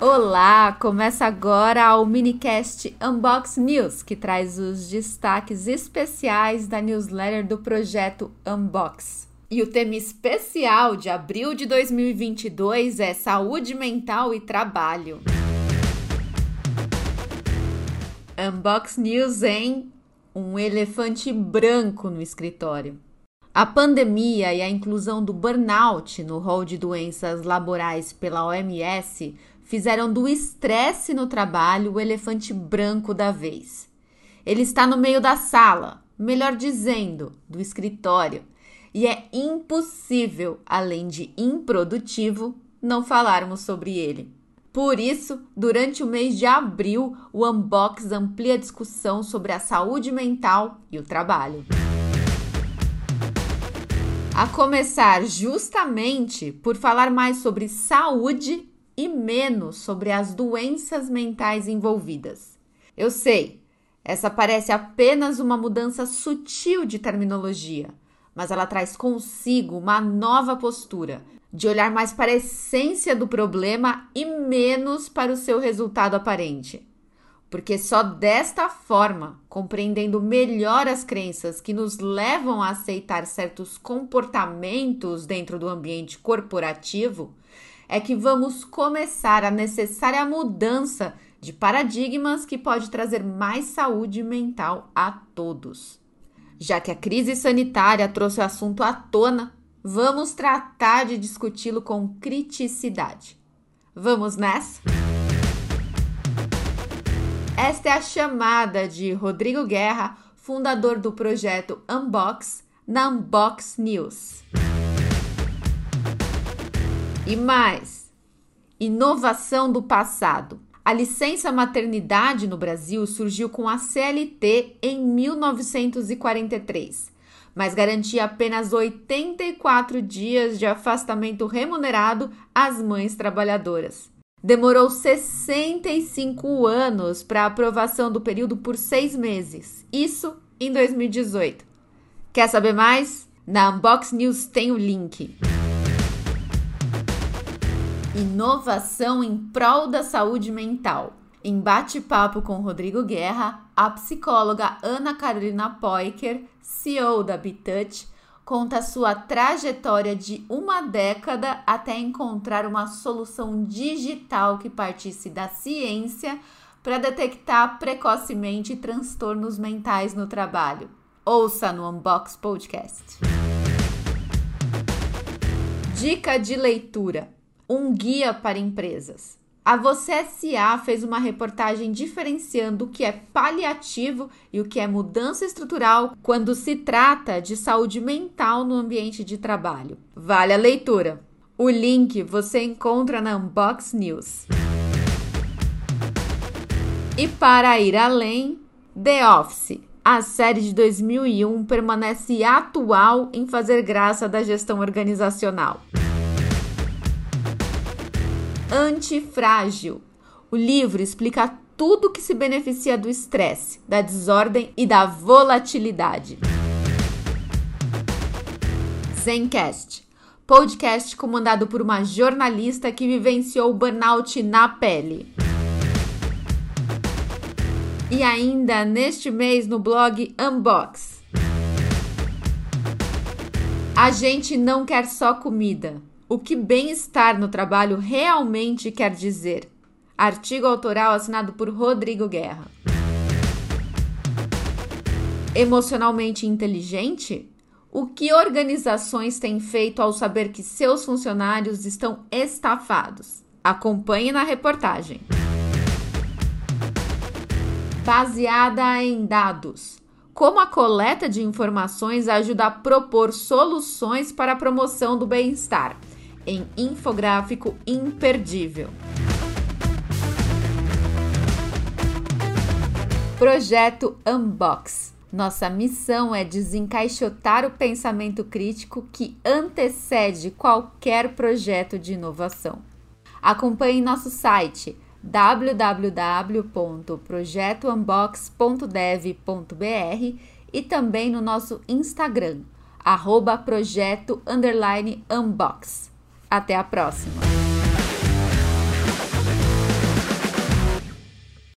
Olá, começa agora o minicast Unbox News, que traz os destaques especiais da newsletter do projeto Unbox. E o tema especial de abril de 2022 é saúde mental e trabalho. Unbox News em um elefante branco no escritório. A pandemia e a inclusão do burnout no rol de doenças laborais pela OMS fizeram do estresse no trabalho o elefante branco da vez. Ele está no meio da sala, melhor dizendo, do escritório e é impossível, além de improdutivo, não falarmos sobre ele. Por isso, durante o mês de abril, o Unbox amplia a discussão sobre a saúde mental e o trabalho. A começar justamente por falar mais sobre saúde e menos sobre as doenças mentais envolvidas. Eu sei, essa parece apenas uma mudança sutil de terminologia mas ela traz consigo uma nova postura de olhar mais para a essência do problema e menos para o seu resultado aparente. Porque só desta forma, compreendendo melhor as crenças que nos levam a aceitar certos comportamentos dentro do ambiente corporativo, é que vamos começar a necessária mudança de paradigmas que pode trazer mais saúde mental a todos. Já que a crise sanitária trouxe o assunto à tona, vamos tratar de discuti-lo com criticidade. Vamos nessa? Esta é a chamada de Rodrigo Guerra, fundador do projeto Unbox, na Unbox News. E mais: inovação do passado. A licença maternidade no Brasil surgiu com a CLT em 1943, mas garantia apenas 84 dias de afastamento remunerado às mães trabalhadoras. Demorou 65 anos para a aprovação do período por seis meses, isso em 2018. Quer saber mais? Na Unbox News tem o link. Inovação em prol da saúde mental. Em bate-papo com Rodrigo Guerra, a psicóloga Ana Carolina Poiker, CEO da Bitouch, conta sua trajetória de uma década até encontrar uma solução digital que partisse da ciência para detectar precocemente transtornos mentais no trabalho. Ouça no Unbox Podcast. Dica de leitura um guia para empresas. A Você SA fez uma reportagem diferenciando o que é paliativo e o que é mudança estrutural quando se trata de saúde mental no ambiente de trabalho. Vale a leitura. O link você encontra na Unbox News. E para ir além, The Office. A série de 2001 permanece atual em fazer graça da gestão organizacional. Antifrágil. O livro explica tudo que se beneficia do estresse, da desordem e da volatilidade. Zencast. Podcast comandado por uma jornalista que vivenciou o burnout na pele. E ainda neste mês no blog Unbox. A gente não quer só comida o que bem-estar no trabalho realmente quer dizer. Artigo autoral assinado por Rodrigo Guerra. Emocionalmente inteligente? O que organizações têm feito ao saber que seus funcionários estão estafados? Acompanhe na reportagem. Baseada em dados. Como a coleta de informações ajuda a propor soluções para a promoção do bem-estar em infográfico imperdível. Projeto Unbox. Nossa missão é desencaixotar o pensamento crítico que antecede qualquer projeto de inovação. Acompanhe nosso site www.projetounbox.dev.br e também no nosso Instagram, arroba projeto unbox. Até a próxima!